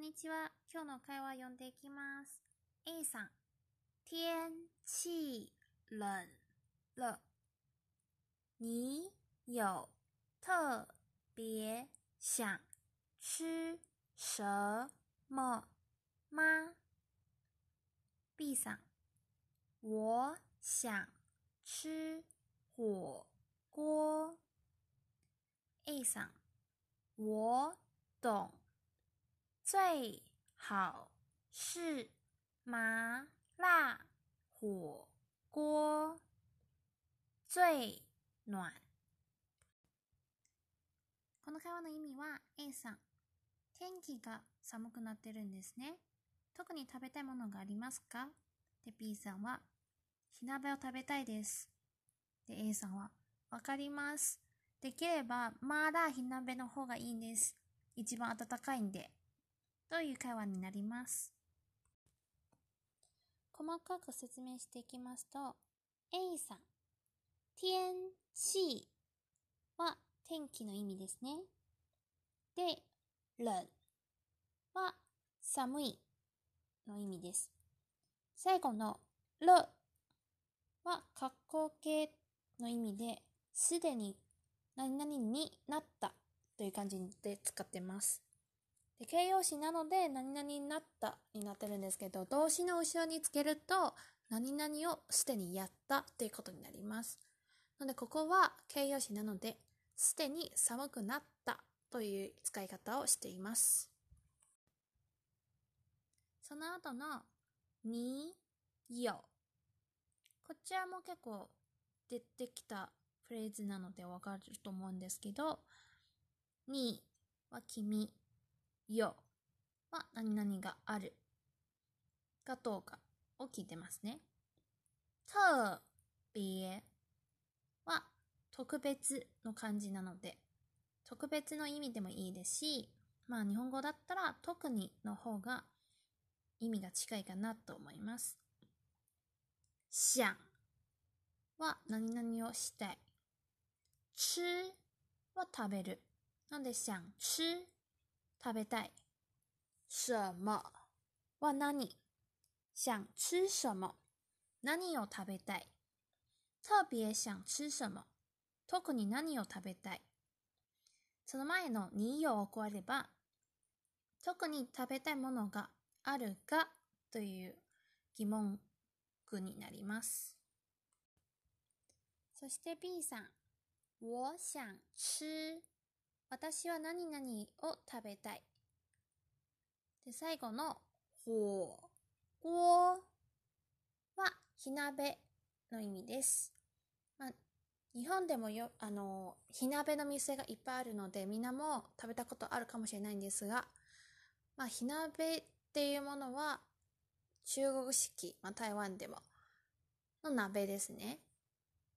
んにちは。今日の会話読んでいきます。A さん、天气冷了，你有特别想吃什么吗？B さん、我想吃火锅。A さん、我懂。最好是麻辣火锅，最暖。この会話の意味は A さん、天気が寒くなってるんですね。特に食べたいものがありますか？で B さんは、火鍋を食べたいです。で A さんは、わかります。できれば、まだ火鍋の方がいいんです。一番温かいんで。という会話になります。細かく説明していきますと、A さん、天気は天気の意味ですね。で、冷は寒いの意味です。最後の了は格好形の意味で、すでに何々になったという感じで使ってます。で形容詞なので何々になったになってるんですけど動詞の後ろにつけると何々をすでにやったということになります。のでここは形容詞なのですでに寒くなったという使い方をしています。その後のによ。こちらも結構出てきたフレーズなのでわかると思うんですけどには君。よは何々があるかどうかを聞いてますね。特別は特別の漢字なので特別の意味でもいいですしまあ日本語だったら特にの方が意味が近いかなと思います。想は何々をしたい。吃は食べる。なので想吃食べたい。什么？は何？想吃什么？何を食べたい？特別想吃什么？特に何を食べたい？その前のにを加えれば特に食べたいものがあるかという疑問句になります。そして B さん、我想吃。私は何々を食べたい。で、最後の、火锅は火鍋の意味です。まあ、日本でもよ、あの、火鍋の店がいっぱいあるので、みんなも食べたことあるかもしれないんですが、まあ、火鍋っていうものは、中国式、まあ、台湾でも、の鍋ですね。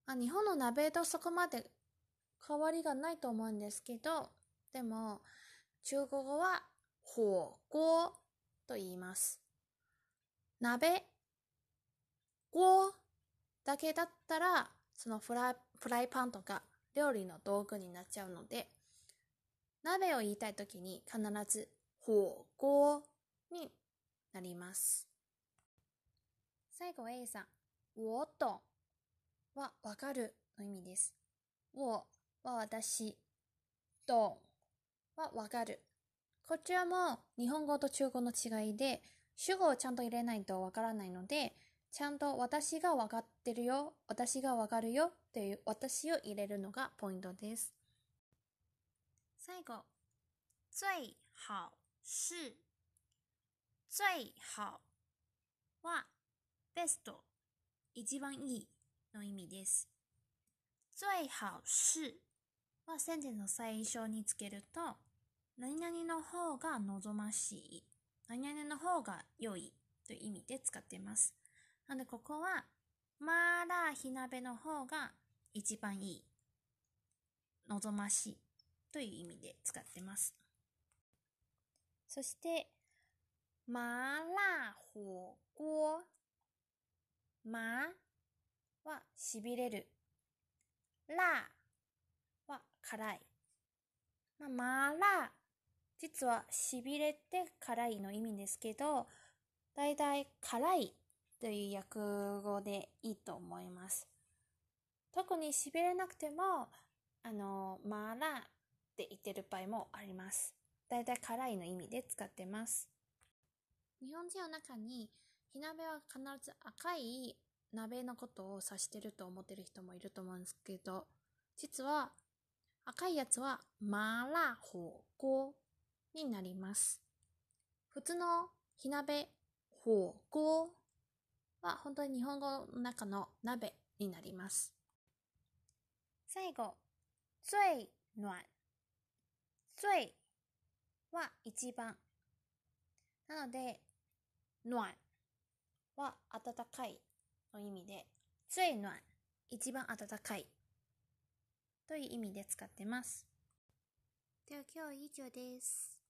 まあ、日本の鍋とそこまで変わりがないと思うんですけど、でも、中国語は、火锅と言います。鍋、锅だけだったら、そのフライフライパンとか料理の道具になっちゃうので、鍋を言いたいときに必ず、火锅になります。最後 A さん、我懂はわかるの意味です。我は私、懂はわかる。こちらも日本語と中国の違いで、主語をちゃんと入れないとわからないので、ちゃんと私がわかってるよ、私がわかるよという私を入れるのがポイントです。最後、最好是、最好はベスト、一番いいの意味です。最好是はセンテンスの最初につけると、何々の方が望ましい、何々の方が良いという意味で使っています。なのでここは、まだ火鍋の方が一番いい、望ましいという意味で使ってます。そして、麻辣火锅。麻は痺れる。辣は辛い。まあ、麻辣実はしびれて辛いの意味ですけど、だいたい辛いという訳語でいいと思います。特にしびれなくても、あの、マーラーって言ってる場合もあります。だいたい辛いの意味で使ってます。日本人の中に火鍋は必ず赤い鍋のことを指してると思ってる人もいると思うんですけど、実は赤いやつは麻辣火锅になります。普通の火鍋、火锅は本当に日本語の中の鍋になります。最後、最暖。最は一番。なので、暖は暖かいの意味で、最暖、一番暖かいという意味で使ってます。では今日は以上です。